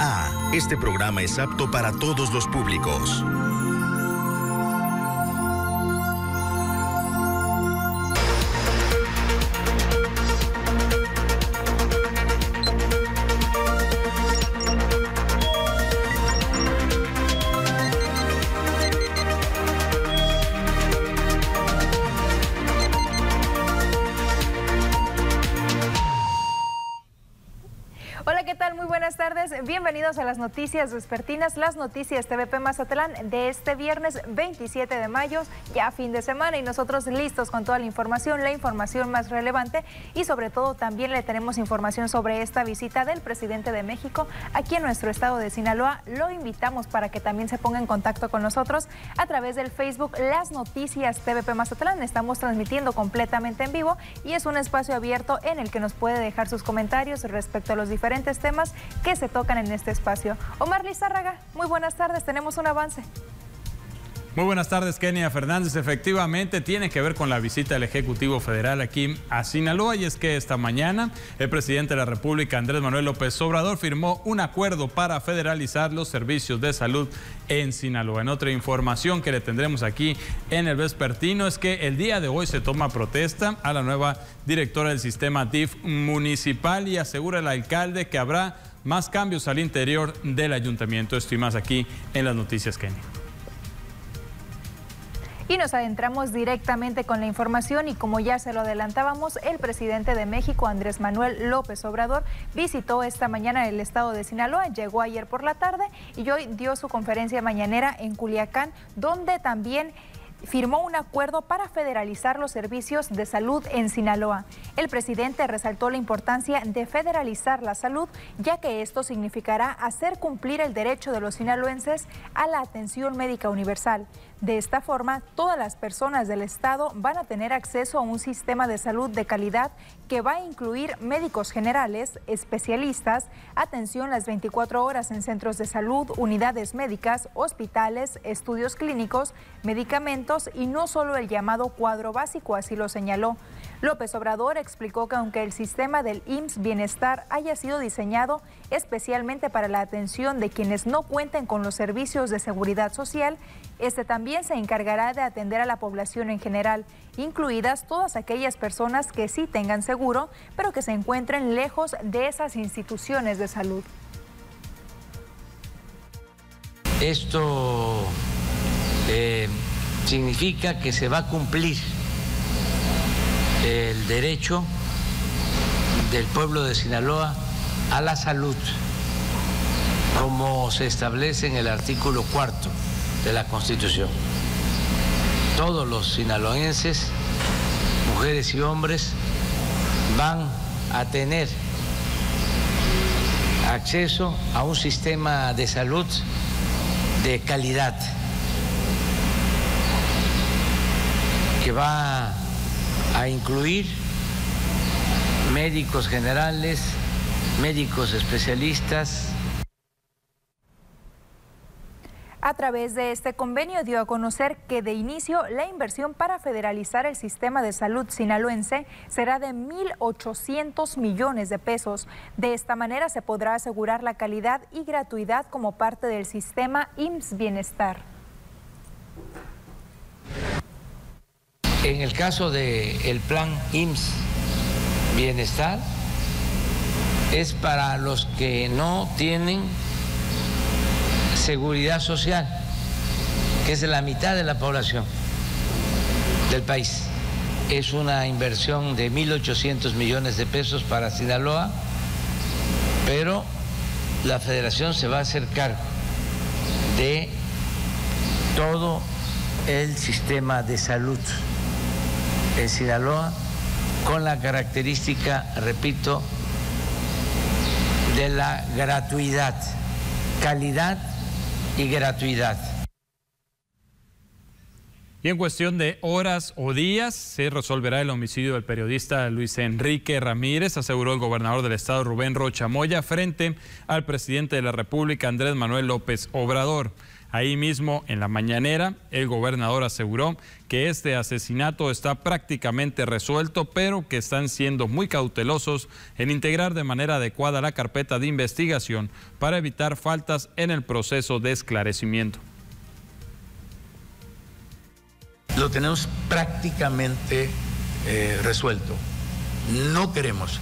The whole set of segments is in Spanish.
A. Este programa es apto para todos los públicos. Las noticias vespertinas, las noticias TVP Mazatlán de este viernes 27 de mayo, ya fin de semana y nosotros listos con toda la información, la información más relevante y sobre todo también le tenemos información sobre esta visita del presidente de México aquí en nuestro estado de Sinaloa. Lo invitamos para que también se ponga en contacto con nosotros a través del Facebook Las Noticias TVP Mazatlán. Estamos transmitiendo completamente en vivo y es un espacio abierto en el que nos puede dejar sus comentarios respecto a los diferentes temas que se tocan en este espacio. Omar Lizárraga, muy buenas tardes, tenemos un avance. Muy buenas tardes, Kenia Fernández. Efectivamente, tiene que ver con la visita del Ejecutivo Federal aquí a Sinaloa y es que esta mañana el presidente de la República, Andrés Manuel López Obrador, firmó un acuerdo para federalizar los servicios de salud en Sinaloa. En otra información que le tendremos aquí en el vespertino es que el día de hoy se toma protesta a la nueva directora del sistema DIF municipal y asegura el alcalde que habrá más cambios al interior del ayuntamiento. Esto y más aquí en las noticias, Kenny. Y nos adentramos directamente con la información y como ya se lo adelantábamos, el presidente de México, Andrés Manuel López Obrador, visitó esta mañana el estado de Sinaloa, llegó ayer por la tarde y hoy dio su conferencia mañanera en Culiacán, donde también firmó un acuerdo para federalizar los servicios de salud en Sinaloa. El presidente resaltó la importancia de federalizar la salud, ya que esto significará hacer cumplir el derecho de los sinaloenses a la atención médica universal. De esta forma, todas las personas del Estado van a tener acceso a un sistema de salud de calidad que va a incluir médicos generales, especialistas, atención las 24 horas en centros de salud, unidades médicas, hospitales, estudios clínicos, medicamentos y no solo el llamado cuadro básico, así lo señaló. López Obrador explicó que aunque el sistema del IMSS Bienestar haya sido diseñado especialmente para la atención de quienes no cuenten con los servicios de seguridad social, este también se encargará de atender a la población en general, incluidas todas aquellas personas que sí tengan seguro, pero que se encuentren lejos de esas instituciones de salud. Esto eh, significa que se va a cumplir el derecho del pueblo de Sinaloa a la salud, como se establece en el artículo cuarto de la Constitución. Todos los sinaloenses, mujeres y hombres, van a tener acceso a un sistema de salud de calidad que va a incluir médicos generales, médicos especialistas. A través de este convenio dio a conocer que de inicio la inversión para federalizar el sistema de salud sinaloense será de 1.800 millones de pesos. De esta manera se podrá asegurar la calidad y gratuidad como parte del sistema IMSS Bienestar. En el caso del plan IMSS Bienestar, es para los que no tienen seguridad social, que es la mitad de la población del país. Es una inversión de 1.800 millones de pesos para Sinaloa, pero la federación se va a hacer cargo de todo el sistema de salud en Sinaloa con la característica, repito, de la gratuidad, calidad y gratuidad. Y en cuestión de horas o días se resolverá el homicidio del periodista Luis Enrique Ramírez, aseguró el gobernador del estado Rubén Rocha Moya frente al presidente de la República Andrés Manuel López Obrador. Ahí mismo, en la mañanera, el gobernador aseguró que este asesinato está prácticamente resuelto, pero que están siendo muy cautelosos en integrar de manera adecuada la carpeta de investigación para evitar faltas en el proceso de esclarecimiento. Lo tenemos prácticamente eh, resuelto. No queremos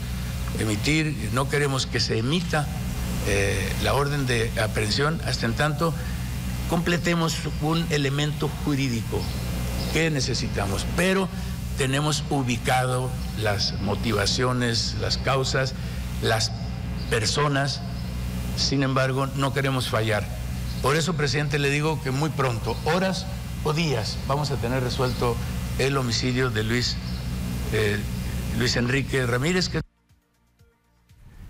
emitir, no queremos que se emita eh, la orden de aprehensión hasta en tanto completemos un elemento jurídico que necesitamos, pero tenemos ubicado las motivaciones, las causas, las personas, sin embargo, no queremos fallar. Por eso, presidente, le digo que muy pronto, horas o días, vamos a tener resuelto el homicidio de Luis, eh, Luis Enrique Ramírez. Que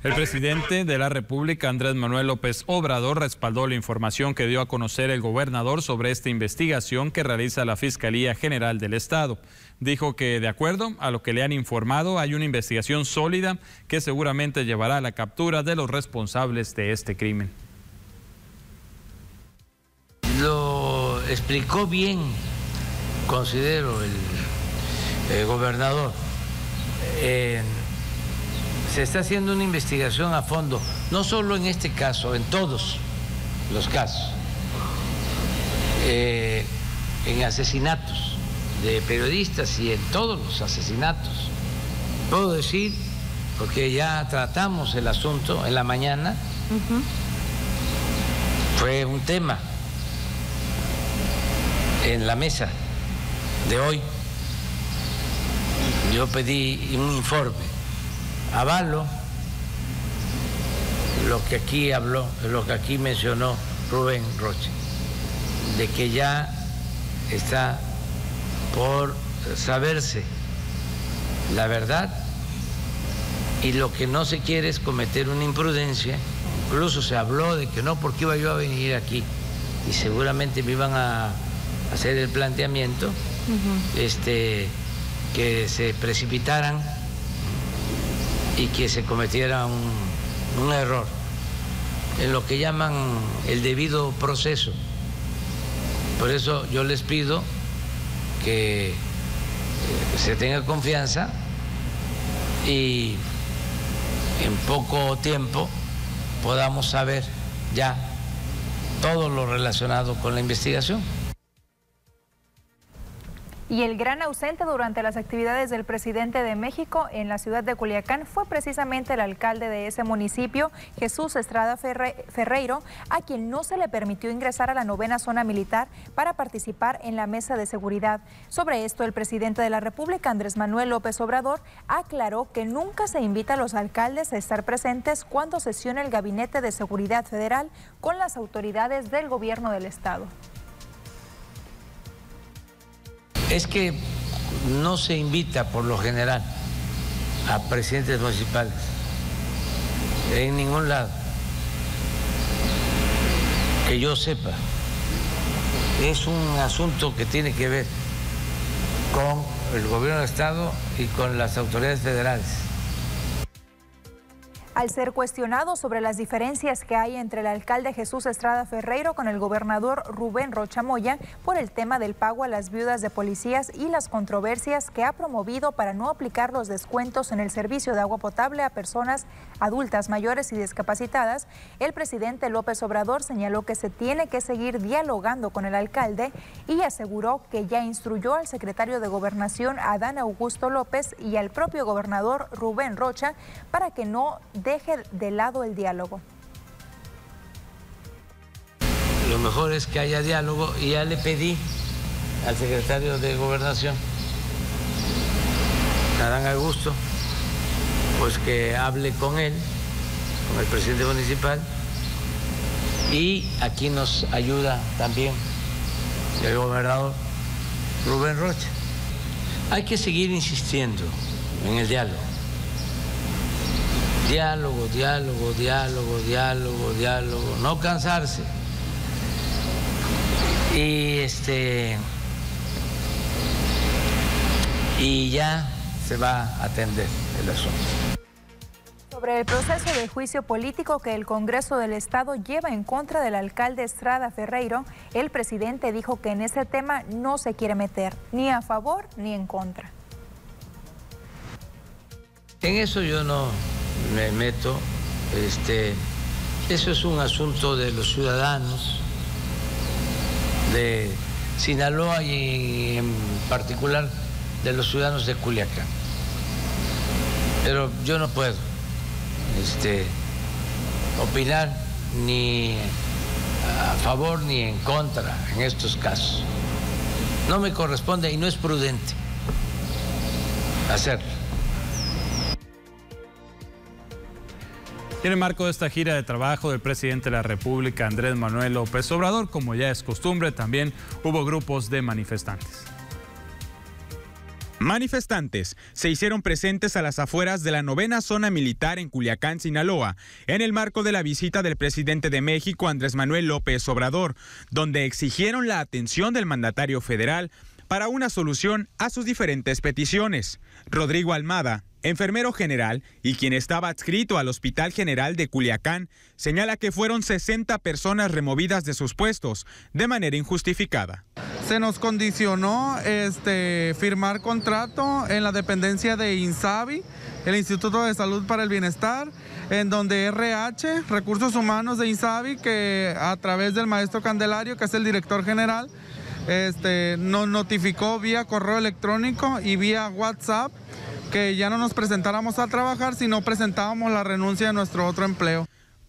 el presidente de la República, Andrés Manuel López Obrador, respaldó la información que dio a conocer el gobernador sobre esta investigación que realiza la Fiscalía General del Estado. Dijo que, de acuerdo a lo que le han informado, hay una investigación sólida que seguramente llevará a la captura de los responsables de este crimen. Lo explicó bien, considero, el, gobernador se está haciendo una investigación a fondo, no solo en este caso, en todos los casos, eh, en asesinatos de periodistas y en todos los asesinatos. Puedo decir, porque ya tratamos el asunto en la mañana, fue un tema en la mesa de hoy. Yo pedí un informe avalo lo que aquí habló, lo que aquí mencionó Rubén Roche, de que ya está por saberse la verdad y lo que no se quiere es cometer una imprudencia. Incluso se habló de que no, porque iba yo a venir aquí y seguramente me iban a hacer el planteamiento, este, que se precipitaran y que se cometiera un, error en lo que llaman el debido proceso. Por eso yo les pido que eh, se tenga confianza y en poco tiempo podamos saber ya todo lo relacionado con la investigación. Y el gran ausente durante las actividades del presidente de México en la ciudad de Culiacán fue precisamente el alcalde de ese municipio, Jesús Estrada Ferreiro, a quien no se le permitió ingresar a la novena zona militar para participar en la mesa de seguridad. Sobre esto, el presidente de la República, Andrés Manuel López Obrador, aclaró que nunca se invita a los alcaldes a estar presentes cuando sesiona el Gabinete de Seguridad Federal con las autoridades del gobierno del Estado es que no se invita por lo general a presidentes municipales en ningún lado, que yo sepa. Es un asunto que tiene que ver con el gobierno del Estado y con las autoridades federales. Al ser cuestionado sobre las diferencias que hay entre el alcalde Jesús Estrada Ferreiro con el gobernador Rubén Rochamoya por el tema del pago a las viudas de policías y las controversias que ha promovido para no aplicar los descuentos en el servicio de agua potable a personas adultas mayores y discapacitadas, el presidente López Obrador señaló que se tiene que seguir dialogando con el alcalde y aseguró que ya instruyó al secretario de Gobernación Adán Augusto López y al propio gobernador Rubén Rocha para que no deje de lado el diálogo. Lo mejor es que haya diálogo y ya le pedí al secretario de Gobernación, Adán Augusto, pues que hable con él, con el presidente municipal, y aquí nos ayuda también el gobernador Rubén Rocha. Hay que seguir insistiendo en el diálogo diálogo, diálogo, diálogo, diálogo, diálogo, no cansarse. Y este y ya se va a atender el asunto. Sobre el proceso de juicio político que el Congreso del Estado lleva en contra del alcalde Estrada Ferreiro, el presidente dijo que en ese tema no se quiere meter, ni a favor ni en contra. En eso yo no me meto, este, eso es un asunto de los ciudadanos de Sinaloa y en particular de los ciudadanos de Culiacán. Pero yo no puedo este, opinar ni a favor ni en contra en estos casos. No me corresponde y no es prudente hacerlo. En el marco de esta gira de trabajo del presidente de la República, Andrés Manuel López Obrador, como ya es costumbre, también hubo grupos de manifestantes. Manifestantes se hicieron presentes a las afueras de la novena zona militar en Culiacán, Sinaloa, en el marco de la visita del presidente de México, Andrés Manuel López Obrador, donde exigieron la atención del mandatario federal para una solución a sus diferentes peticiones. Rodrigo Almada, enfermero general y quien estaba adscrito al Hospital General de Culiacán, señala que fueron 60 personas removidas de sus puestos de manera injustificada. Se nos condicionó este, firmar contrato en la dependencia de INSABI, el Instituto de Salud para el Bienestar, en donde RH, Recursos Humanos de INSABI, que a través del maestro Candelario, que es el director general, este, nos notificó vía correo electrónico y vía WhatsApp que ya no nos presentáramos a trabajar, sino presentábamos la renuncia de nuestro otro empleo.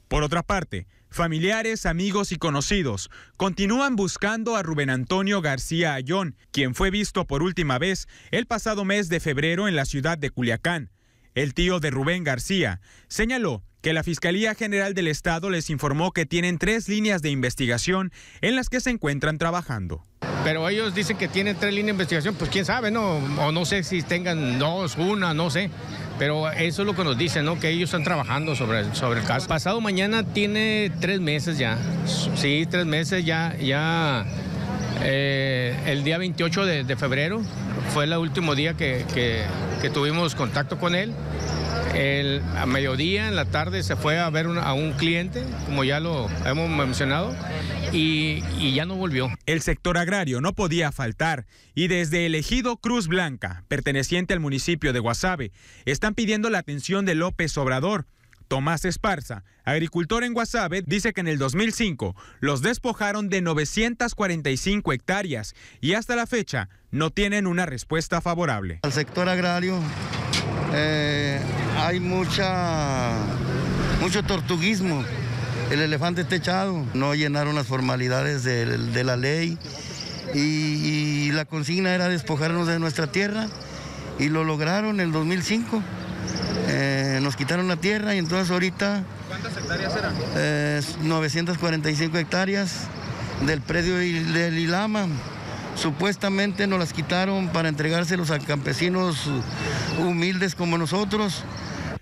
Por otra parte, familiares, amigos y conocidos continúan buscando a Rubén Antonio García Ayón, quien fue visto por última vez el pasado mes de febrero en la ciudad de Culiacán. El tío de Rubén García señaló que la Fiscalía General del Estado les informó que tienen tres líneas de investigación en las que se encuentran trabajando. Pero ellos dicen que tienen tres líneas de investigación, pues quién sabe, ¿no? O no sé si tengan dos, una, no sé. Pero eso es lo que nos dicen, ¿no? Que ellos están trabajando sobre, sobre el caso. Pasado mañana tiene tres meses ya. Sí, tres meses ya. ya eh, el día 28 de, febrero fue el último día que, tuvimos contacto con él. El, a mediodía, en la tarde, se fue a ver a un cliente, como ya lo hemos mencionado, y, y, ya no volvió. El sector agrario no podía faltar y desde el ejido Cruz Blanca, perteneciente al municipio de Guasave, están pidiendo la atención de López Obrador. Tomás Esparza, agricultor en Guasave, dice que en el 2005 los despojaron de 945 hectáreas y hasta la fecha no tienen una respuesta favorable. Al sector agrario eh, hay mucha, mucho tortuguismo. El elefante está echado. No llenaron las formalidades de, la ley y, la consigna era despojarnos de nuestra tierra y lo lograron en el 2005. Eh, nos quitaron la tierra y entonces ahorita... ¿Cuántas hectáreas eran? 945 hectáreas del predio del Ilama. Supuestamente nos las quitaron para entregárselos a campesinos humildes como nosotros.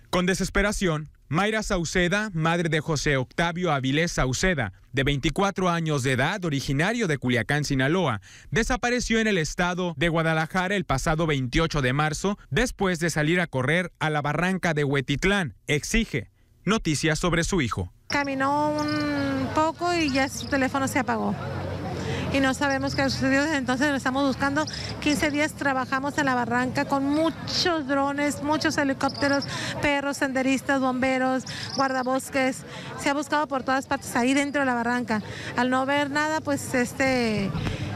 Con desesperación, Mayra Sauceda, madre de José Octavio Avilés Sauceda, de 24 años de edad, originario de Culiacán, Sinaloa, desapareció en el estado de Guadalajara el pasado 28 de marzo después de salir a correr a la barranca de Huetitlán. Exige noticias sobre su hijo. Caminó un poco y ya su teléfono se apagó y no sabemos qué ha sucedido. Desde entonces lo estamos buscando. 15 días trabajamos en la barranca con muchos drones, muchos helicópteros, perros, senderistas, bomberos, guardabosques. Se ha buscado por todas partes ahí dentro de la barranca. Al no ver nada, pues este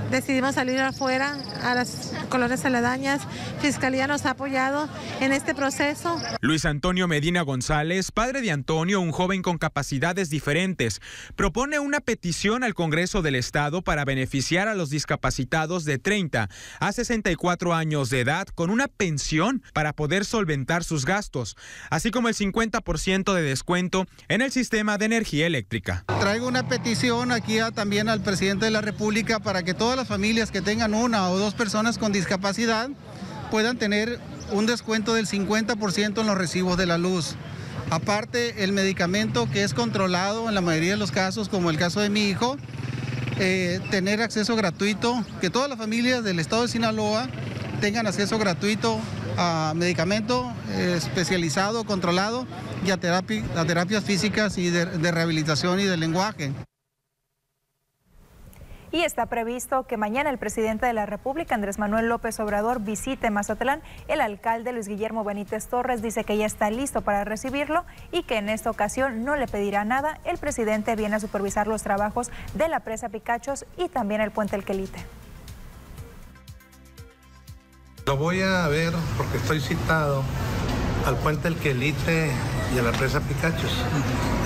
decidimos salir afuera a las colonias aledañas. Fiscalía nos ha apoyado en este proceso. Luis Antonio Medina González, padre de Antonio, un joven con capacidades diferentes, propone una petición al Congreso del Estado para beneficiar a los discapacitados de 30 a 64 años de edad con una pensión para poder solventar sus gastos, así como el 50% de descuento en el sistema de energía eléctrica. Traigo una petición aquí también al presidente de la República para que todas las familias que tengan una o dos personas con discapacidad puedan tener un descuento del 50% en los recibos de la luz. Aparte, el medicamento que es controlado en la mayoría de los casos, como el caso de mi hijo, eh, tener acceso gratuito, que todas las familias del estado de Sinaloa tengan acceso gratuito a medicamento especializado, controlado y a, terapias físicas y de rehabilitación y de lenguaje y está previsto que mañana el presidente de la República, Andrés Manuel López Obrador, visite Mazatlán. El alcalde Luis Guillermo Benítez Torres dice que ya está listo para recibirlo y que en esta ocasión no le pedirá nada. El presidente viene a supervisar los trabajos de la presa Picachos y también el puente El Quelite. Lo voy a ver porque estoy citado al puente El Quelite y a la presa Picachos.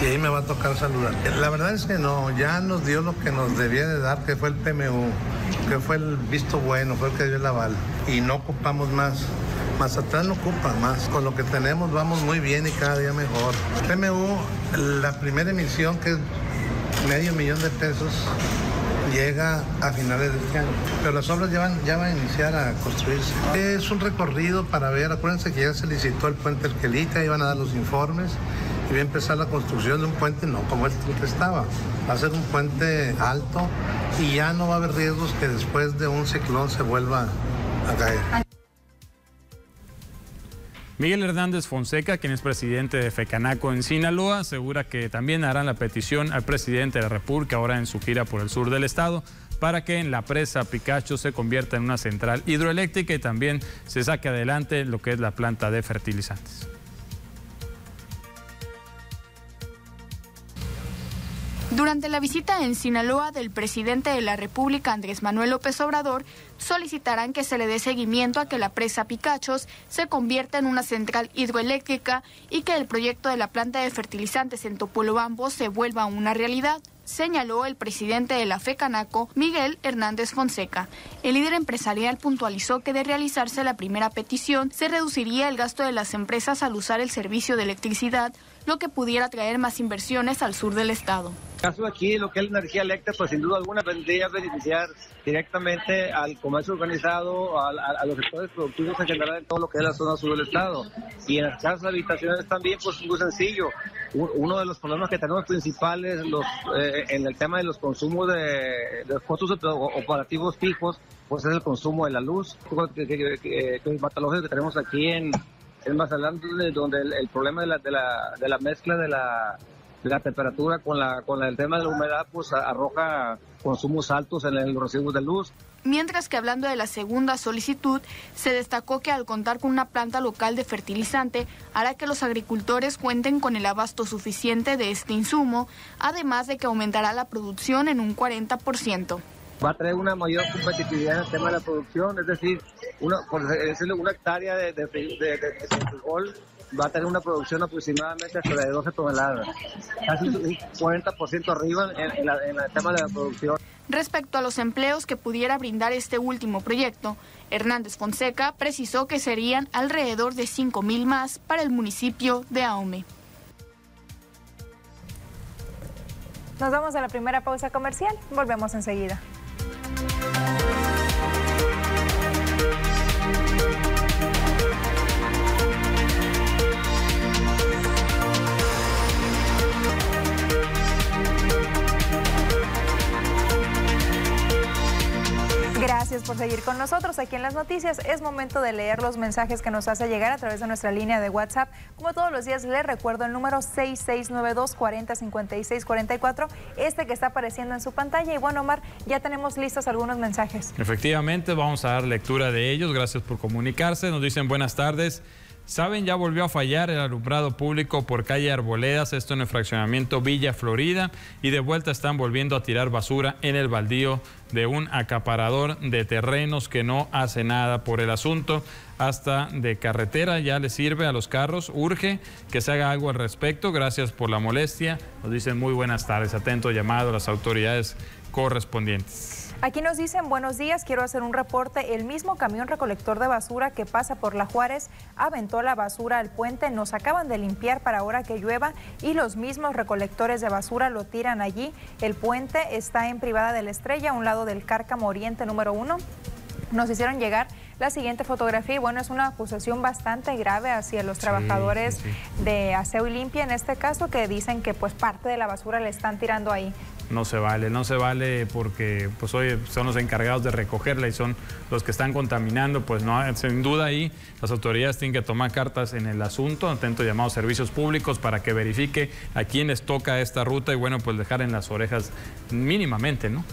Y ahí me va a tocar saludar. La verdad es que no, ya nos dio lo que nos debía de dar, que fue el PMU, que fue el visto bueno, fue el que dio el aval. Y no ocupamos más. Atrás no ocupa más. Con lo que tenemos vamos muy bien y cada día mejor. PMU, la primera emisión que es medio millón de pesos, llega a finales de este año. Pero las obras ya van, ya van a iniciar a construirse. Es un recorrido para ver, acuérdense que ya se licitó el puente Arquelita, iban a dar los informes y va a empezar la construcción de un puente, no como este que estaba, va a ser un puente alto y ya no va a haber riesgos que después de un ciclón se vuelva a caer. Miguel Hernández Fonseca, quien es presidente de FECANACO en Sinaloa, asegura que también harán la petición al presidente de la República ahora en su gira por el sur del estado para que en la presa Picacho se convierta en una central hidroeléctrica y también se saque adelante lo que es la planta de fertilizantes. Durante la visita en Sinaloa del presidente de la República, Andrés Manuel López Obrador, solicitarán que se le dé seguimiento a que la presa Picachos se convierta en una central hidroeléctrica y que el proyecto de la planta de fertilizantes en Topolobambo se vuelva una realidad señaló el presidente de la FECANACO, Miguel Hernández Fonseca. El líder empresarial puntualizó que de realizarse la primera petición, se reduciría el gasto de las empresas al usar el servicio de electricidad, lo que pudiera traer más inversiones al sur del estado. Caso aquí, lo que es la energía eléctrica, pues sin duda alguna vendría a beneficiar directamente al comercio organizado, a, los sectores productivos en general en todo lo que es la zona sur del estado. Y en las casas habitaciones también, pues muy sencillo. Uno de los problemas que tenemos principales los, eh, en el tema de los consumos de, los costos operativos fijos, pues es el consumo de la luz. Que, que, tenemos aquí en, más adelante donde el, problema de la, de la, de la mezcla de la, de la temperatura con, la, con el tema de la humedad pues arroja consumos altos en los recibos de luz. Mientras que hablando de la segunda solicitud, se destacó que al contar con una planta local de fertilizante hará que los agricultores cuenten con el abasto suficiente de este insumo, además de que aumentará la producción en un 40% va a traer una mayor competitividad en el tema de la producción, es decir, una, por decirlo, una hectárea de, de, frijol va a tener una producción aproximadamente hasta de 12 toneladas, casi un 40% arriba en, en el tema de la producción. Respecto a los empleos que pudiera brindar este último proyecto, Hernández Fonseca precisó que serían alrededor de 5 mil más para el municipio de Ahome. Nos vamos a la primera pausa comercial, volvemos enseguida. Gracias por seguir con nosotros aquí en las noticias. Es momento de leer los mensajes que nos hace llegar a través de nuestra línea de WhatsApp. Como todos los días, les recuerdo el número 6692 405644, este que está apareciendo en su pantalla. Y bueno, Omar, ya tenemos listos algunos mensajes. Efectivamente, vamos a dar lectura de ellos. Gracias por comunicarse. Nos dicen buenas tardes. Saben, ya volvió a fallar el alumbrado público por calle Arboledas, esto en el fraccionamiento Villa Florida, y de vuelta están volviendo a tirar basura en el baldío de un acaparador de terrenos que no hace nada por el asunto. Hasta de carretera ya le sirve a los carros. Urge que se haga algo al respecto. Gracias por la molestia. Nos dicen muy buenas tardes. Atento llamado a las autoridades correspondientes. Aquí nos dicen buenos días, quiero hacer un reporte. El mismo camión recolector de basura que pasa por la Juárez aventó la basura al puente. Nos acaban de limpiar para ahora que llueva y los mismos recolectores de basura lo tiran allí. El puente está en privada de la estrella, a un lado del Cárcamo Oriente número uno. Nos hicieron llegar la siguiente fotografía y bueno, es una acusación bastante grave hacia los trabajadores de aseo y limpia en este caso que dicen que pues parte de la basura le están tirando ahí no se vale, no se vale porque pues son los encargados de recogerla y son los que están contaminando, pues no, sin duda ahí las autoridades tienen que tomar cartas en el asunto, atento llamado a servicios públicos para que verifique a quiénes toca esta ruta y bueno, pues dejar en las orejas mínimamente, ¿no?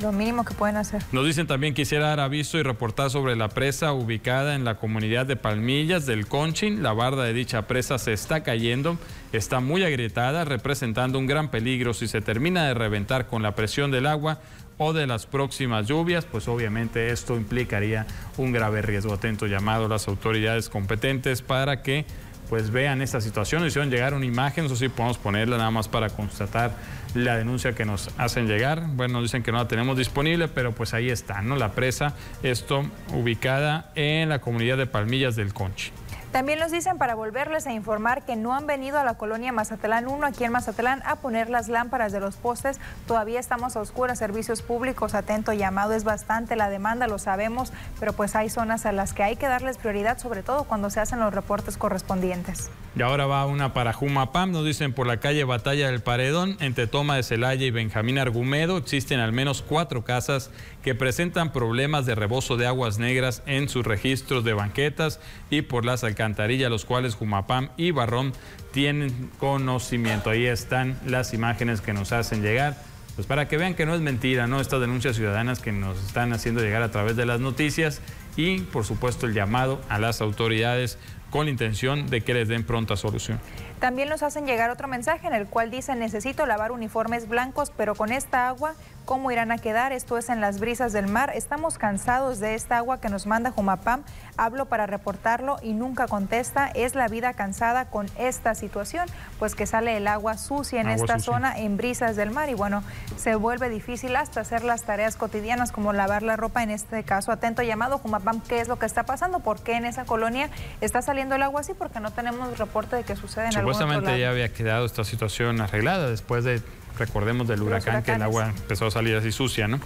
Lo mínimo que pueden hacer. Nos dicen también quisiera dar aviso y reportar sobre la presa ubicada en la comunidad de Palmillas del Conchin. La barda de dicha presa se está cayendo, está muy agrietada, representando un gran peligro si se termina de reventar con la presión del agua o de las próximas lluvias, pues obviamente esto implicaría un grave riesgo. Atento llamado a las autoridades competentes para que pues vean esta situación. Hicieron llegar una imagen, eso sí podemos ponerla nada más para constatar la denuncia que nos hacen llegar. Bueno, nos dicen que no la tenemos disponible, pero pues ahí está, ¿no? La presa, esto ubicada en la comunidad de Palmillas del Conchi. También nos dicen para volverles a informar que no han venido a la colonia Mazatlán 1 aquí en Mazatlán a poner las lámparas de los postes. Todavía estamos a oscuras, servicios públicos, atento llamado, es bastante la demanda, lo sabemos, pero pues hay zonas a las que hay que darles prioridad, sobre todo cuando se hacen los reportes correspondientes. Y ahora va una para Jumapam, nos dicen por la calle Batalla del Paredón, entre Toma de Celaya y Benjamín Argumedo, existen al menos cuatro casas que presentan problemas de rebozo de aguas negras en sus registros de banquetas y por las alcantarillas, los cuales Jumapam y Barrón tienen conocimiento. Ahí están las imágenes que nos hacen llegar. Pues para que vean que no es mentira, ¿no? Estas denuncias ciudadanas que nos están haciendo llegar a través de las noticias y, por supuesto, el llamado a las autoridades con la intención de que les den pronta solución. También nos hacen llegar otro mensaje en el cual dice necesito lavar uniformes blancos, pero con esta agua ¿Cómo irán a quedar? Esto es en las brisas del mar. Estamos cansados de esta agua que nos manda Jumapam. Hablo para reportarlo y nunca contesta. Es la vida cansada con esta situación, pues que sale el agua sucia en esta zona, en brisas del mar. Y bueno, se vuelve difícil hasta hacer las tareas cotidianas como lavar la ropa. En este caso, atento llamado Jumapam, ¿qué es lo que está pasando? ¿Por qué en esa colonia está saliendo el agua así? Porque no tenemos reporte de que sucede en Supuestamente ya había quedado esta situación arreglada después de recordemos del huracán que el agua empezó a salir así sucia, ¿no?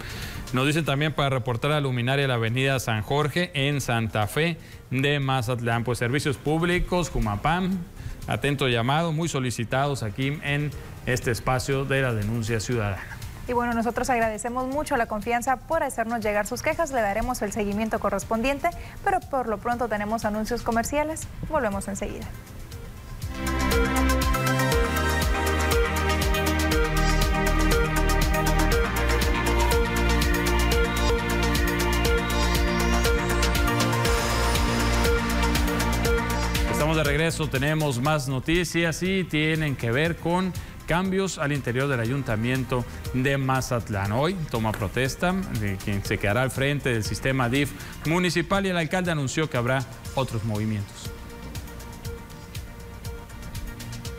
Nos dicen también para reportar a luminaria la avenida San Jorge en Santa Fe de Mazatlán, pues servicios públicos, Jumapam, atento llamado, muy solicitados aquí en este espacio de la denuncia ciudadana. Y bueno, nosotros agradecemos mucho la confianza por hacernos llegar sus quejas, le daremos el seguimiento correspondiente, pero por lo pronto tenemos anuncios comerciales, volvemos enseguida. Regreso, tenemos más noticias y tienen que ver con cambios al interior del ayuntamiento de Mazatlán. Hoy toma protesta de quien se quedará al frente del sistema DIF municipal y el alcalde anunció que habrá otros movimientos.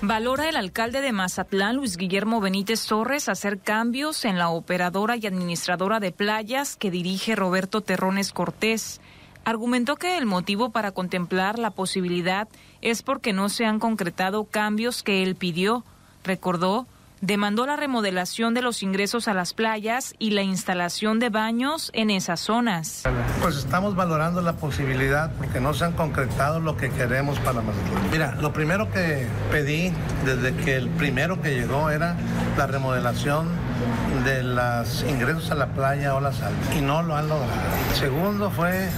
Valora el alcalde de Mazatlán, Luis Guillermo Benítez Torres, hacer cambios en la operadora y administradora de playas que dirige Roberto Terrones Cortés argumentó que el motivo para contemplar la posibilidad es porque no se han concretado cambios que él pidió. Recordó, demandó la remodelación de los ingresos a las playas y la instalación de baños en esas zonas. Pues estamos valorando la posibilidad porque no se han concretado lo que queremos para Mazatlán. Mira, lo primero que pedí desde que el primero que llegó era la remodelación de los ingresos a la playa o la sal y no lo han logrado. Segundo fue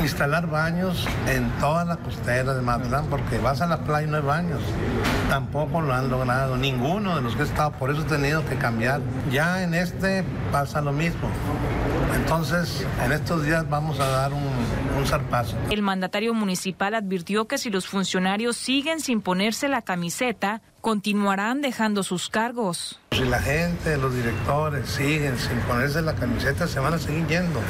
instalar baños en toda la costera de Mazatlán, porque vas a la playa y no hay baños. Tampoco lo han logrado, ninguno de los que he estado, por eso he tenido que cambiar. Ya en este pasa lo mismo. Entonces, en estos días vamos a dar un, un zarpazo. El mandatario municipal advirtió que si los funcionarios siguen sin ponerse la camiseta, continuarán dejando sus cargos. Si la gente, los directores siguen sin ponerse la camiseta, se van a seguir yendo.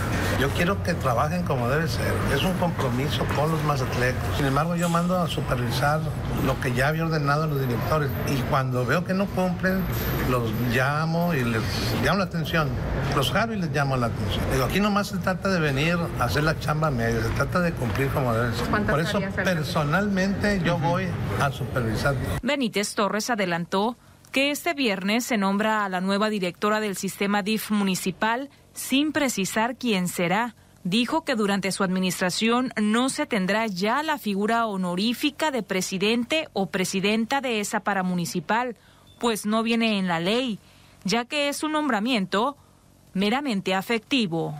Yo quiero que trabajen como debe ser. Es un compromiso con los mazatlecos. Sin embargo, yo mando a supervisar lo que ya había ordenado los directores. Y cuando veo que no cumplen, los llamo y les llamo la atención. Los jaro y les llamo la atención. Digo, aquí nomás se trata de venir a hacer la chamba media, se trata de cumplir como debe ser. Por eso, personalmente, yo voy a supervisar. Benítez Torres adelantó que este viernes se nombra a la nueva directora del sistema DIF municipal sin precisar quién será. Dijo que durante su administración no se tendrá ya la figura honorífica de presidente o presidenta de esa paramunicipal, pues no viene en la ley. ya que es un nombramiento meramente afectivo.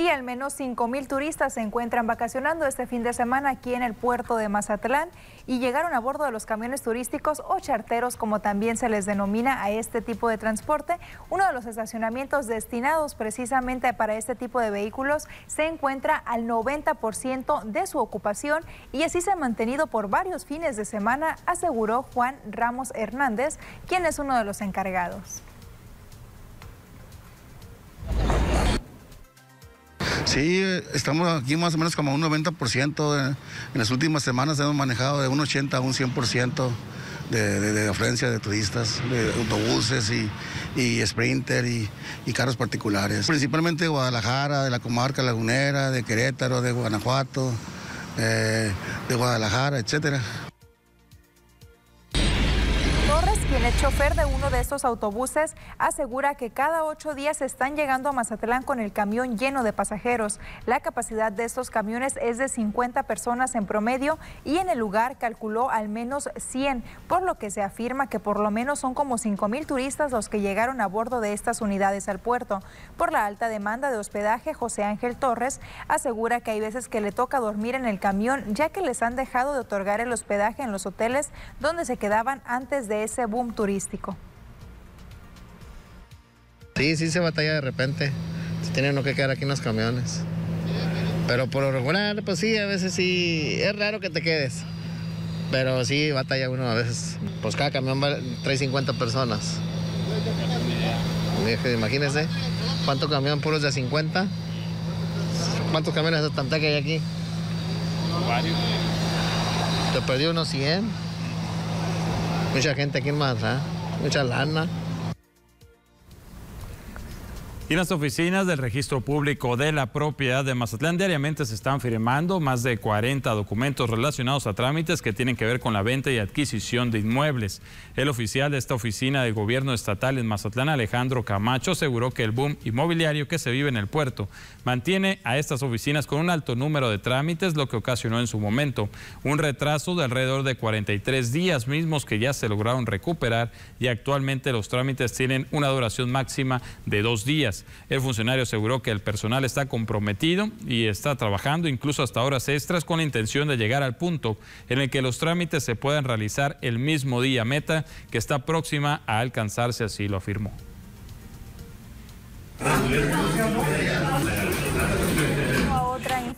Y al menos 5 mil turistas se encuentran vacacionando este fin de semana aquí en el puerto de Mazatlán y llegaron a bordo de los camiones turísticos o charteros, como también se les denomina a este tipo de transporte. Uno de los estacionamientos destinados precisamente para este tipo de vehículos se encuentra al 90% de su ocupación y así se ha mantenido por varios fines de semana, aseguró Juan Ramos Hernández, quien es uno de los encargados. Sí, estamos aquí más o menos como un 90%. En las últimas semanas hemos manejado de un 80 a un 100% de, de, de afluencia de turistas, de autobuses y, y sprinter y, y, carros particulares. Principalmente de Guadalajara, de la comarca lagunera, de Querétaro, de Guanajuato, eh, de Guadalajara, etcétera quien es chofer de uno de estos autobuses, asegura que cada ocho días están llegando a Mazatlán con el camión lleno de pasajeros. La capacidad de estos camiones es de 50 personas en promedio y en el lugar calculó al menos 100, por lo que se afirma que por lo menos son como 5 mil turistas los que llegaron a bordo de estas unidades al puerto. Por la alta demanda de hospedaje, José Ángel Torres asegura que hay veces que le toca dormir en el camión ya que les han dejado de otorgar el hospedaje en los hoteles donde se quedaban antes de ese turístico. Sí, sí se batalla de repente. Se tiene uno que quedar aquí en los camiones. Pero por lo regular, pues sí, a veces sí, es raro que te quedes. Pero sí, batalla uno a veces. Pues cada camión trae 50 personas. Imagínense, ¿cuántos camiones puros de 50? ¿Cuántos camiones de Tanteca hay aquí? Varios. Te perdí unos 100 mucha gente aquí en Mazatlán, mucha lana. Y en las oficinas del registro público de la propiedad de Mazatlán diariamente se están firmando más de 40 documentos relacionados a trámites que tienen que ver con la venta y adquisición de inmuebles. El oficial de esta oficina de gobierno estatal en Mazatlán, Alejandro Camacho, aseguró que el boom inmobiliario que se vive en el puerto mantiene a estas oficinas con un alto número de trámites, lo que ocasionó en su momento un retraso de alrededor de 43 días mismos que ya se lograron recuperar y actualmente los trámites tienen una duración máxima de dos días. El funcionario aseguró que el personal está comprometido y está trabajando incluso hasta horas extras con la intención de llegar al punto en el que los trámites se puedan realizar el mismo día. Meta que está próxima a alcanzarse, así lo afirmó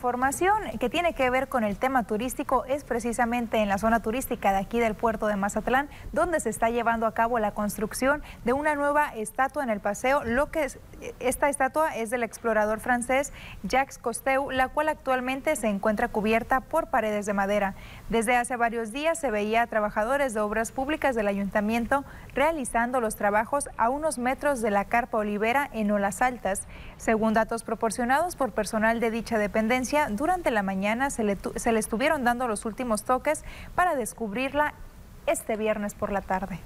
información que tiene que ver con el tema turístico es precisamente en la zona turística de aquí del puerto de Mazatlán, donde se está llevando a cabo la construcción de una nueva estatua en el paseo. Lo que es, esta estatua es del explorador francés Jacques Cousteau, la cual actualmente se encuentra cubierta por paredes de madera. Desde hace varios días se veía a trabajadores de obras públicas del ayuntamiento realizando los trabajos a unos metros de la carpa olivera en Olas Altas. Según datos proporcionados por personal de dicha dependencia, durante la mañana se le, se le estuvieron dando los últimos toques para descubrirla este viernes por la tarde.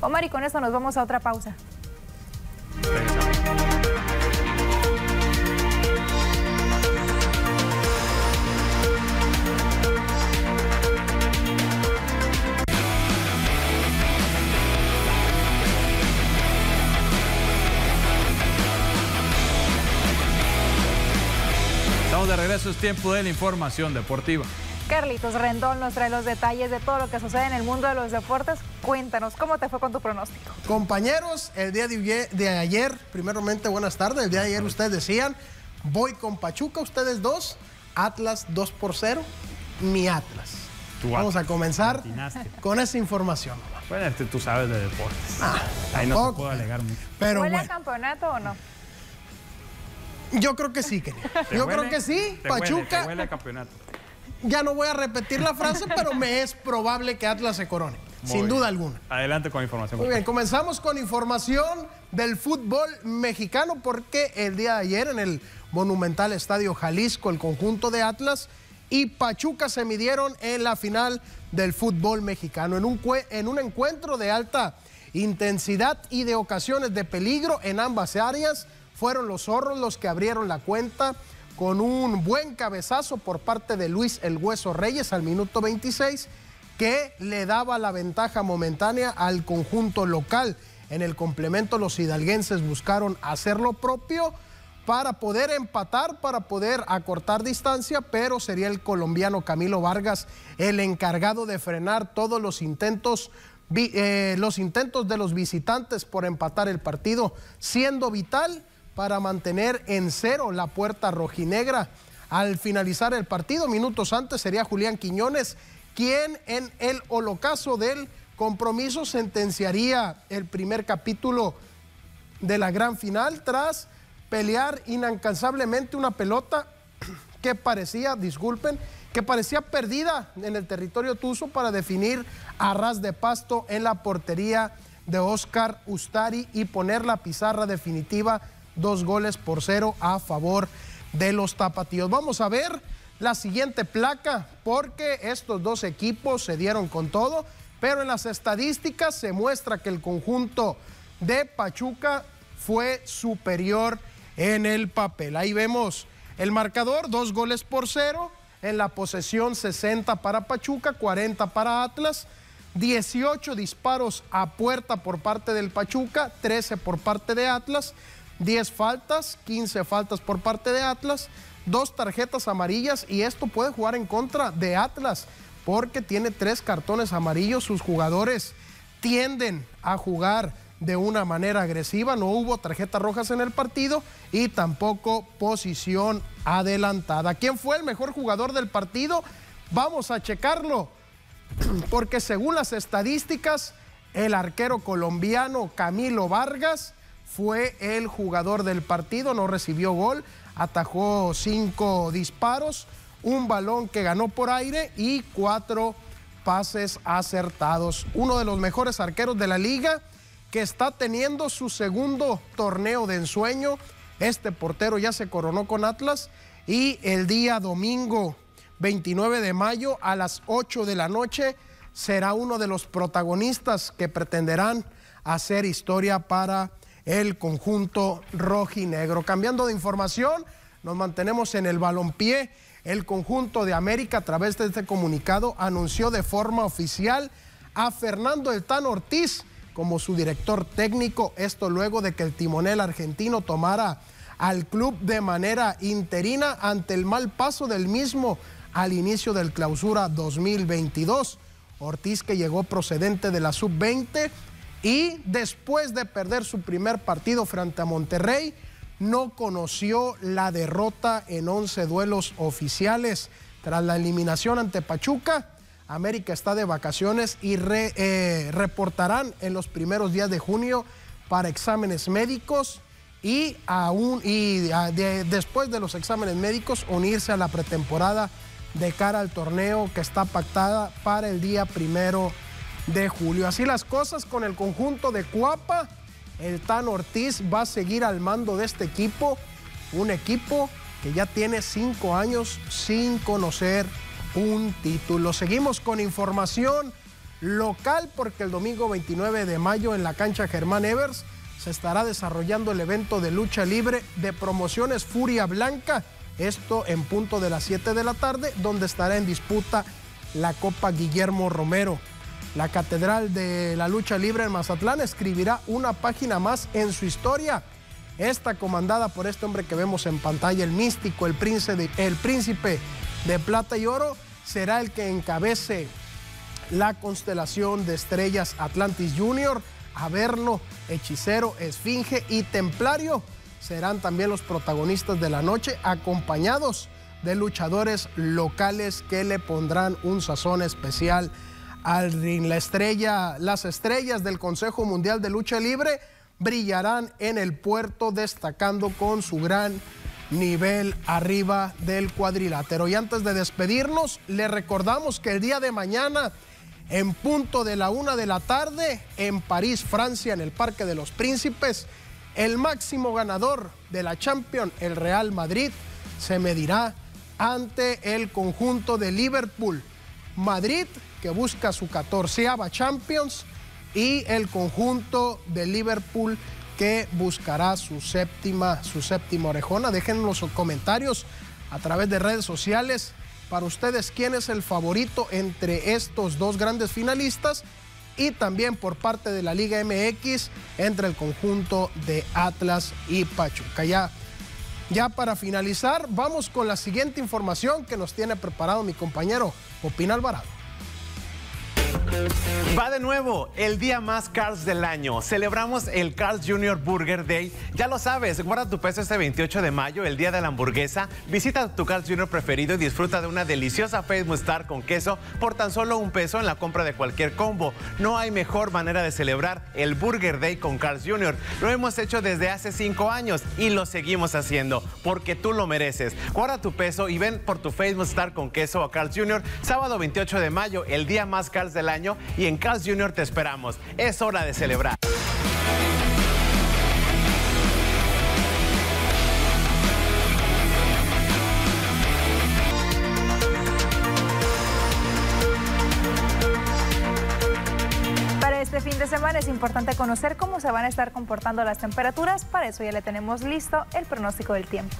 Omar, y con esto nos vamos a otra pausa. Regreso, es tiempo de la información deportiva. Carlitos Rendón nos trae los detalles de todo lo que sucede en el mundo de los deportes. Cuéntanos, ¿cómo te fue con tu pronóstico? Compañeros, el día de ayer, primeramente buenas tardes, el día de ayer ustedes decían, voy con Pachuca, ustedes dos, Atlas 2 por 0, mi Atlas. Vamos a comenzar con esa información. Bueno, este, tú sabes de deportes. Ah, Ahí no se puedo alegar mucho. Pero ¿Huele a campeonato o no? Yo creo que sí, querido. Yo creo que sí. Pachuca. Huele, a campeonato. Ya no voy a repetir la frase, pero me es probable que Atlas se corone. sin duda alguna. Adelante con información. Muy bien, comenzamos con información del fútbol mexicano porque el día de ayer en el monumental Estadio Jalisco, el conjunto de Atlas y Pachuca se midieron en la final del fútbol mexicano, en un, en un encuentro de alta intensidad y de ocasiones de peligro en ambas áreas fueron los zorros los que abrieron la cuenta con un buen cabezazo por parte de Luis El Hueso Reyes al minuto 26 que le daba la ventaja momentánea al conjunto local. En el complemento los hidalguenses buscaron hacer lo propio para poder empatar, para poder acortar distancia, pero sería el colombiano Camilo Vargas el encargado de frenar todos los intentos eh, los intentos de los visitantes por empatar el partido, siendo vital para mantener en cero la puerta rojinegra. Al finalizar el partido, minutos antes, sería Julián Quiñones quien en el holocazo del compromiso sentenciaría el primer capítulo de la gran final tras pelear incansablemente una pelota que parecía, disculpen, que parecía perdida en el territorio tuso para definir a ras de pasto en la portería de Oscar Ustari y poner la pizarra definitiva dos goles por cero a favor de los tapatíos. Vamos a ver la siguiente placa porque estos dos equipos se dieron con todo, pero en las estadísticas se muestra que el conjunto de Pachuca fue superior en el papel. Ahí vemos el marcador, dos goles por cero en la posesión 60 para Pachuca, 40 para Atlas, 18 disparos a puerta por parte del Pachuca, 13 por parte de Atlas, 10 faltas, 15 faltas por parte de Atlas, dos tarjetas amarillas y esto puede jugar en contra de Atlas porque tiene tres cartones amarillos, sus jugadores tienden a jugar de una manera agresiva, no hubo tarjetas rojas en el partido y tampoco posición adelantada. ¿Quién fue el mejor jugador del partido? Vamos a checarlo, porque según las estadísticas, el arquero colombiano Camilo Vargas fue el jugador del partido, no recibió gol, atajó cinco disparos, un balón que ganó por aire y cuatro pases acertados. Uno de los mejores arqueros de la liga que está teniendo su segundo torneo de ensueño. Este portero ya se coronó con Atlas y el día domingo 29 de mayo a las 8 de la noche será uno de los protagonistas que pretenderán hacer historia para el conjunto rojinegro. Cambiando de información, nos mantenemos en el balompié. El conjunto de América a través de este comunicado anunció de forma oficial a Fernando El Tan Ortiz como su director técnico, esto luego de que el timonel argentino tomara al club de manera interina ante el mal paso del mismo al inicio del clausura 2022. Ortiz que llegó procedente de la sub-20 y después de perder su primer partido frente a Monterrey, no conoció la derrota en 11 duelos oficiales. Tras la eliminación ante Pachuca, América está de vacaciones y eh, reportarán en los primeros días de junio para exámenes médicos y, aún, y ah, después de los exámenes médicos unirse a la pretemporada de cara al torneo que está pactada para el día primero de julio. Así las cosas con el conjunto de Cuapa. El Tan Ortiz va a seguir al mando de este equipo, un equipo que ya tiene cinco años sin conocer un título. Seguimos con información local porque el domingo 29 de mayo en la cancha Germán Evers se estará desarrollando el evento de lucha libre de promociones Furia Blanca. Esto en punto de las 7 de la tarde, donde estará en disputa la Copa Guillermo Romero. La Catedral de la Lucha Libre en Mazatlán escribirá una página más en su historia. Esta comandada por este hombre que vemos en pantalla, el místico, el príncipe de plata y oro, será el que encabece la constelación de estrellas Atlantis Junior, Averno, Hechicero, Esfinge y Templario. Serán también los protagonistas de la noche, acompañados de luchadores locales que le pondrán un sazón especial al ring. La estrella, las estrellas del Consejo Mundial de Lucha Libre brillarán en el puerto destacando con su gran nivel arriba del cuadrilátero. Y antes de despedirnos, le recordamos que el día de mañana, en punto de la una de la tarde, en París, Francia, en el Parque de los Príncipes, el máximo ganador de la Champions, el Real Madrid, se medirá ante el conjunto de Liverpool. Madrid, que busca su catorceava Champions, y el conjunto de Liverpool que buscará su séptima, su séptima orejona. Déjenlo en los comentarios a través de redes sociales. Para ustedes, ¿quién es el favorito entre estos dos grandes finalistas? Y también por parte de la Liga MX entre el conjunto de Atlas y Pachuca. Ya, ya para finalizar, vamos con la siguiente información que nos tiene preparado mi compañero Opina Alvarado. Va de nuevo, el día más Carl's del año. Celebramos el Carl's Jr. Burger Day. Ya lo sabes, guarda tu peso este 28 de mayo, el día de la hamburguesa. Visita tu Carl's Jr. preferido y disfruta de una deliciosa Face Mustard con queso por tan solo un peso en la compra de cualquier combo. No hay mejor manera de celebrar el Burger Day con Carl's Jr. Lo hemos hecho desde hace cinco años y lo seguimos haciendo porque tú lo mereces. Guarda tu peso y ven por tu Face Mustard con queso a Carl's Jr. sábado 28 de mayo, el día más Carl's del año y en Carl's Jr. te esperamos. Es hora de celebrar. Para este fin de semana es importante conocer cómo se van a estar comportando las temperaturas. Para eso ya le tenemos listo el pronóstico del tiempo.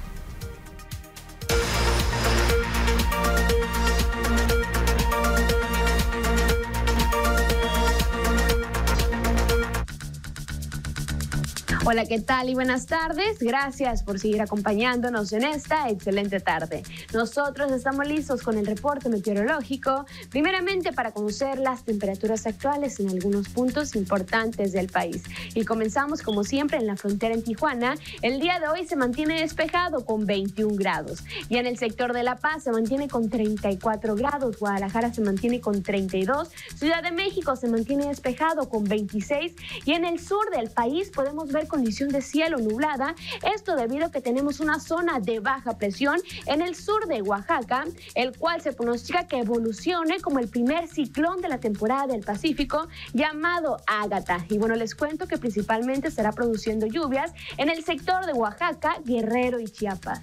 Hola, ¿qué tal y buenas tardes? Gracias por seguir acompañándonos en esta excelente tarde. Nosotros estamos listos con el reporte meteorológico, primeramente para conocer las temperaturas actuales en algunos puntos importantes del país. Y comenzamos como siempre en la frontera en Tijuana. El día de hoy se mantiene despejado con 21 grados. Y en el sector de La Paz se mantiene con 34 grados. Guadalajara se mantiene con 32. Ciudad de México se mantiene despejado con 26. Y en el sur del país podemos ver condición de cielo nublada. Esto debido a que tenemos una zona de baja presión en el sur de Oaxaca, el cual se pronostica que evolucione como el primer ciclón de la temporada del Pacífico llamado Ágata. Y bueno, les cuento que principalmente estará produciendo lluvias en el sector de Oaxaca, Guerrero y Chiapas.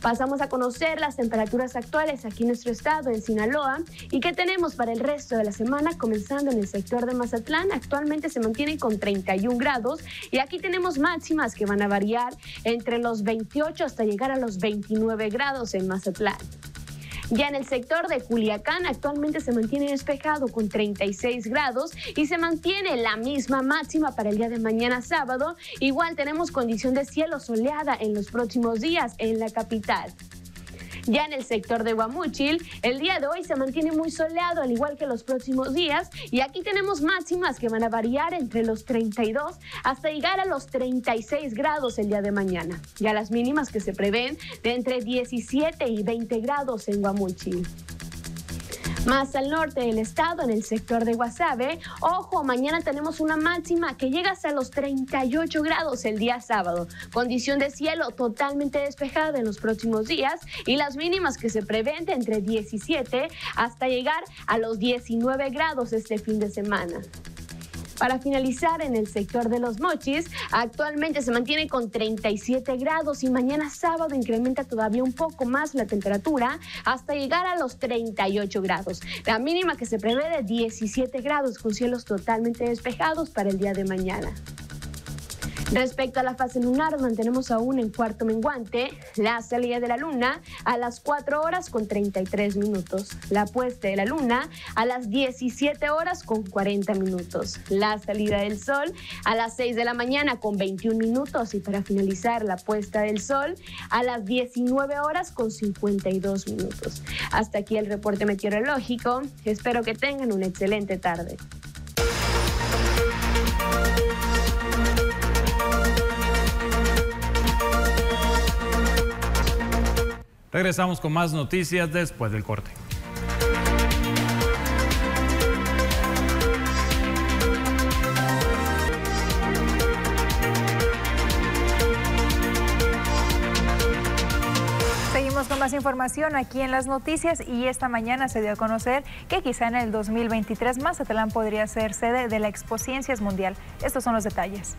Pasamos a conocer las temperaturas actuales aquí en nuestro estado, en Sinaloa, y qué tenemos para el resto de la semana, comenzando en el sector de Mazatlán. Actualmente se mantiene con 31 grados y aquí tenemos máximas que van a variar entre los 28 hasta llegar a los 29 grados en Mazatlán. Ya en el sector de Culiacán actualmente se mantiene despejado con 36 grados y se mantiene la misma máxima para el día de mañana sábado. Igual tenemos condición de cielo soleada en los próximos días en la capital. Ya en el sector de Guamúchil, el día de hoy se mantiene muy soleado, al igual que los próximos días, y aquí tenemos máximas que van a variar entre los 32 hasta llegar a los 36 grados el día de mañana. Ya las mínimas que se prevén de entre 17 y 20 grados en Guamúchil. Más al norte del estado, en el sector de Guasave, ojo, mañana tenemos una máxima que llega hasta los 38 grados el día sábado. Condición de cielo totalmente despejada en los próximos días y las mínimas que se prevén de entre 17 hasta llegar a los 19 grados este fin de semana. Para finalizar, en el sector de los mochis, actualmente se mantiene con 37 grados y mañana sábado incrementa todavía un poco más la temperatura hasta llegar a los 38 grados. La mínima que se prevé de 17 grados con cielos totalmente despejados para el día de mañana. Respecto a la fase lunar, mantenemos aún en cuarto menguante la salida de la luna a las 4 horas con 33 minutos, la puesta de la luna a las 17 horas con 40 minutos, la salida del sol a las 6 de la mañana con 21 minutos y para finalizar la puesta del sol a las 19 horas con 52 minutos. Hasta aquí el reporte meteorológico. Espero que tengan una excelente tarde. Regresamos con más noticias después del corte. Seguimos con más información aquí en las noticias y esta mañana se dio a conocer que quizá en el 2023 Mazatlán podría ser sede de la Expo Ciencias Mundial. Estos son los detalles.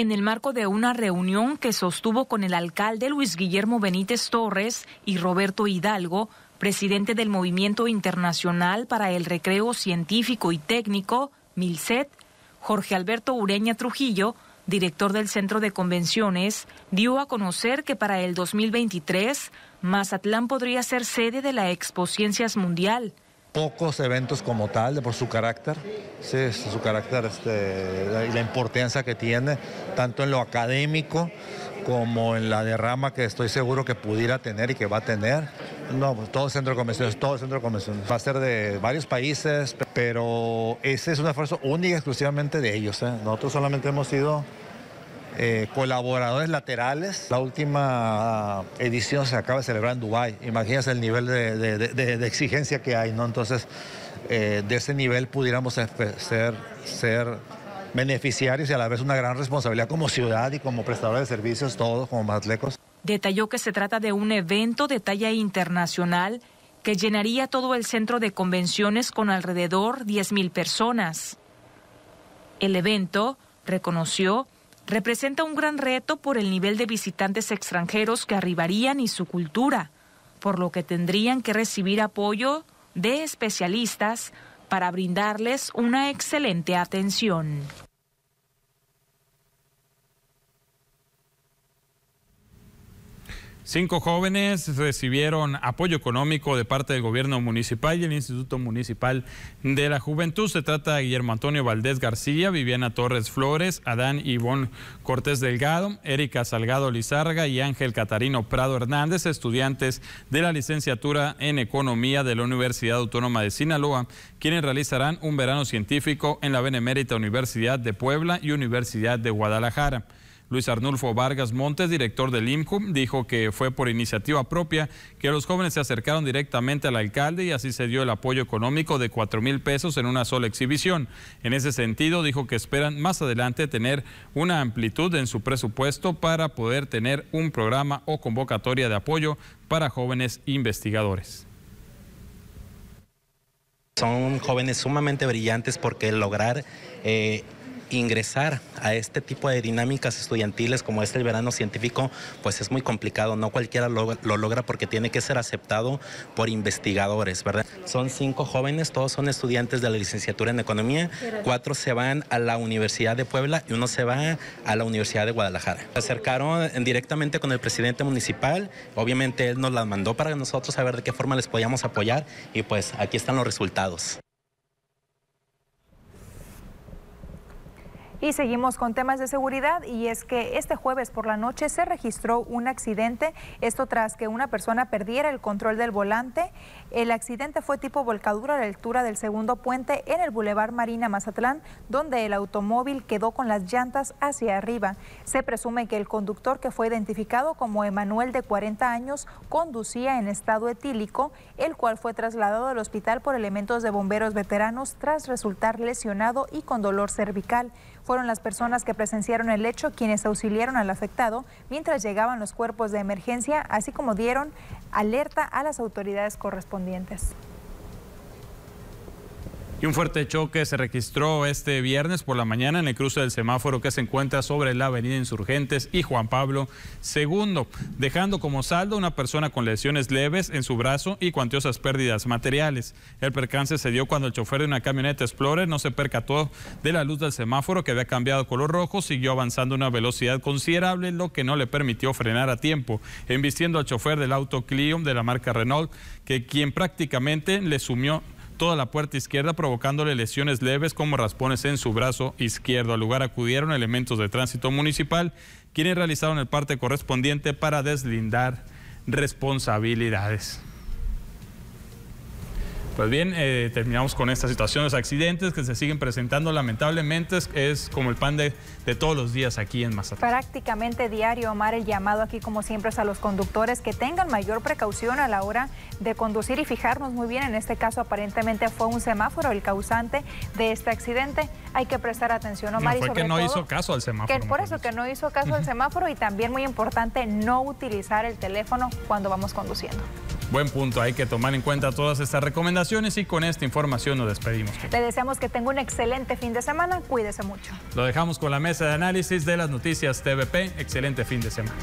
En el marco de una reunión que sostuvo con el alcalde Luis Guillermo Benítez Torres y Roberto Hidalgo, presidente del Movimiento Internacional para el Recreo Científico y Técnico, MILCET, Jorge Alberto Ureña Trujillo, director del Centro de Convenciones, dio a conocer que para el 2023 Mazatlán podría ser sede de la Expo Ciencias Mundial. Pocos eventos como tal, por su carácter, sí, su carácter este, y la importancia que tiene, tanto en lo académico como en la derrama que estoy seguro que pudiera tener y que va a tener. No, pues todo el centro de convenciones, todo centro de convenciones. Va a ser de varios países, pero ese es un esfuerzo único exclusivamente de ellos. ¿eh? Nosotros solamente hemos sido eh, colaboradores laterales. La última edición se acaba de celebrar en Dubái. Imagínense el nivel de, exigencia que hay, ¿no? Entonces, eh, de ese nivel pudiéramos ser, beneficiarios y a la vez una gran responsabilidad como ciudad y como prestadores de servicios, todos como mazatlecos. Detalló que se trata de un evento de talla internacional que llenaría todo el centro de convenciones con alrededor 10.000 personas. El evento, reconoció, representa un gran reto por el nivel de visitantes extranjeros que arribarían y su cultura, por lo que tendrían que recibir apoyo de especialistas para brindarles una excelente atención. Cinco jóvenes recibieron apoyo económico de parte del gobierno municipal y el Instituto Municipal de la Juventud. Se trata de Guillermo Antonio Valdés García, Viviana Torres Flores, Adán Ivón Cortés Delgado, Erika Salgado Lizarga y Ángel Catarino Prado Hernández, estudiantes de la licenciatura en Economía de la Universidad Autónoma de Sinaloa, quienes realizarán un verano científico en la Benemérita Universidad de Puebla y Universidad de Guadalajara. Luis Arnulfo Vargas Montes, director del IMCUM, dijo que fue por iniciativa propia que los jóvenes se acercaron directamente al alcalde y así se dio el apoyo económico de cuatro mil pesos en una sola exhibición. En ese sentido, dijo que esperan más adelante tener una amplitud en su presupuesto para poder tener un programa o convocatoria de apoyo para jóvenes investigadores. Son jóvenes sumamente brillantes porque lograr eh, ingresar a este tipo de dinámicas estudiantiles como este el verano científico, pues es muy complicado. No cualquiera lo, lo, logra porque tiene que ser aceptado por investigadores, ¿verdad? Son cinco jóvenes, todos son estudiantes de la licenciatura en economía, cuatro se van a la Universidad de Puebla y uno se va a la Universidad de Guadalajara. Se acercaron directamente con el presidente municipal, obviamente él nos las mandó para nosotros saber de qué forma les podíamos apoyar y pues aquí están los resultados. Y seguimos con temas de seguridad y es que este jueves por la noche se registró un accidente, esto tras que una persona perdiera el control del volante. El accidente fue tipo volcadura a la altura del segundo puente en el Boulevard Marina Mazatlán, donde el automóvil quedó con las llantas hacia arriba. Se presume que el conductor, que fue identificado como Emanuel de 40 años, conducía en estado etílico, el cual fue trasladado al hospital por elementos de bomberos veteranos tras resultar lesionado y con dolor cervical fueron las personas que presenciaron el hecho quienes auxiliaron al afectado mientras llegaban los cuerpos de emergencia, así como dieron alerta a las autoridades correspondientes. Y un fuerte choque se registró este viernes por la mañana en el cruce del semáforo que se encuentra sobre la avenida Insurgentes y Juan Pablo II, dejando como saldo una persona con lesiones leves en su brazo y cuantiosas pérdidas materiales. El percance se dio cuando el chofer de una camioneta Explorer no se percató de la luz del semáforo que había cambiado color rojo, siguió avanzando a una velocidad considerable, lo que no le permitió frenar a tiempo, embistiendo al chofer del auto Clio de la marca Renault, que quien prácticamente le sumió toda la puerta izquierda provocándole lesiones leves como raspones en su brazo izquierdo. Al lugar acudieron elementos de tránsito municipal quienes realizaron el parte correspondiente para deslindar responsabilidades. Pues bien, eh, terminamos con esta situación, los accidentes que se siguen presentando lamentablemente es, es como el pan de, de, todos los días aquí en Mazatlán. Prácticamente diario, Omar, el llamado aquí como siempre es a los conductores que tengan mayor precaución a la hora de conducir y fijarnos muy bien, en este caso aparentemente fue un semáforo el causante de este accidente, hay que prestar atención, Omar. No, fue y sobre que no todo, hizo caso al semáforo. Que por eso que no hizo caso al semáforo y también muy importante no utilizar el teléfono cuando vamos conduciendo. Buen punto, hay que tomar en cuenta todas estas recomendaciones y con esta información nos despedimos. Le deseamos que tenga un excelente fin de semana, cuídese mucho. Lo dejamos con la mesa de análisis de las noticias TVP, excelente fin de semana.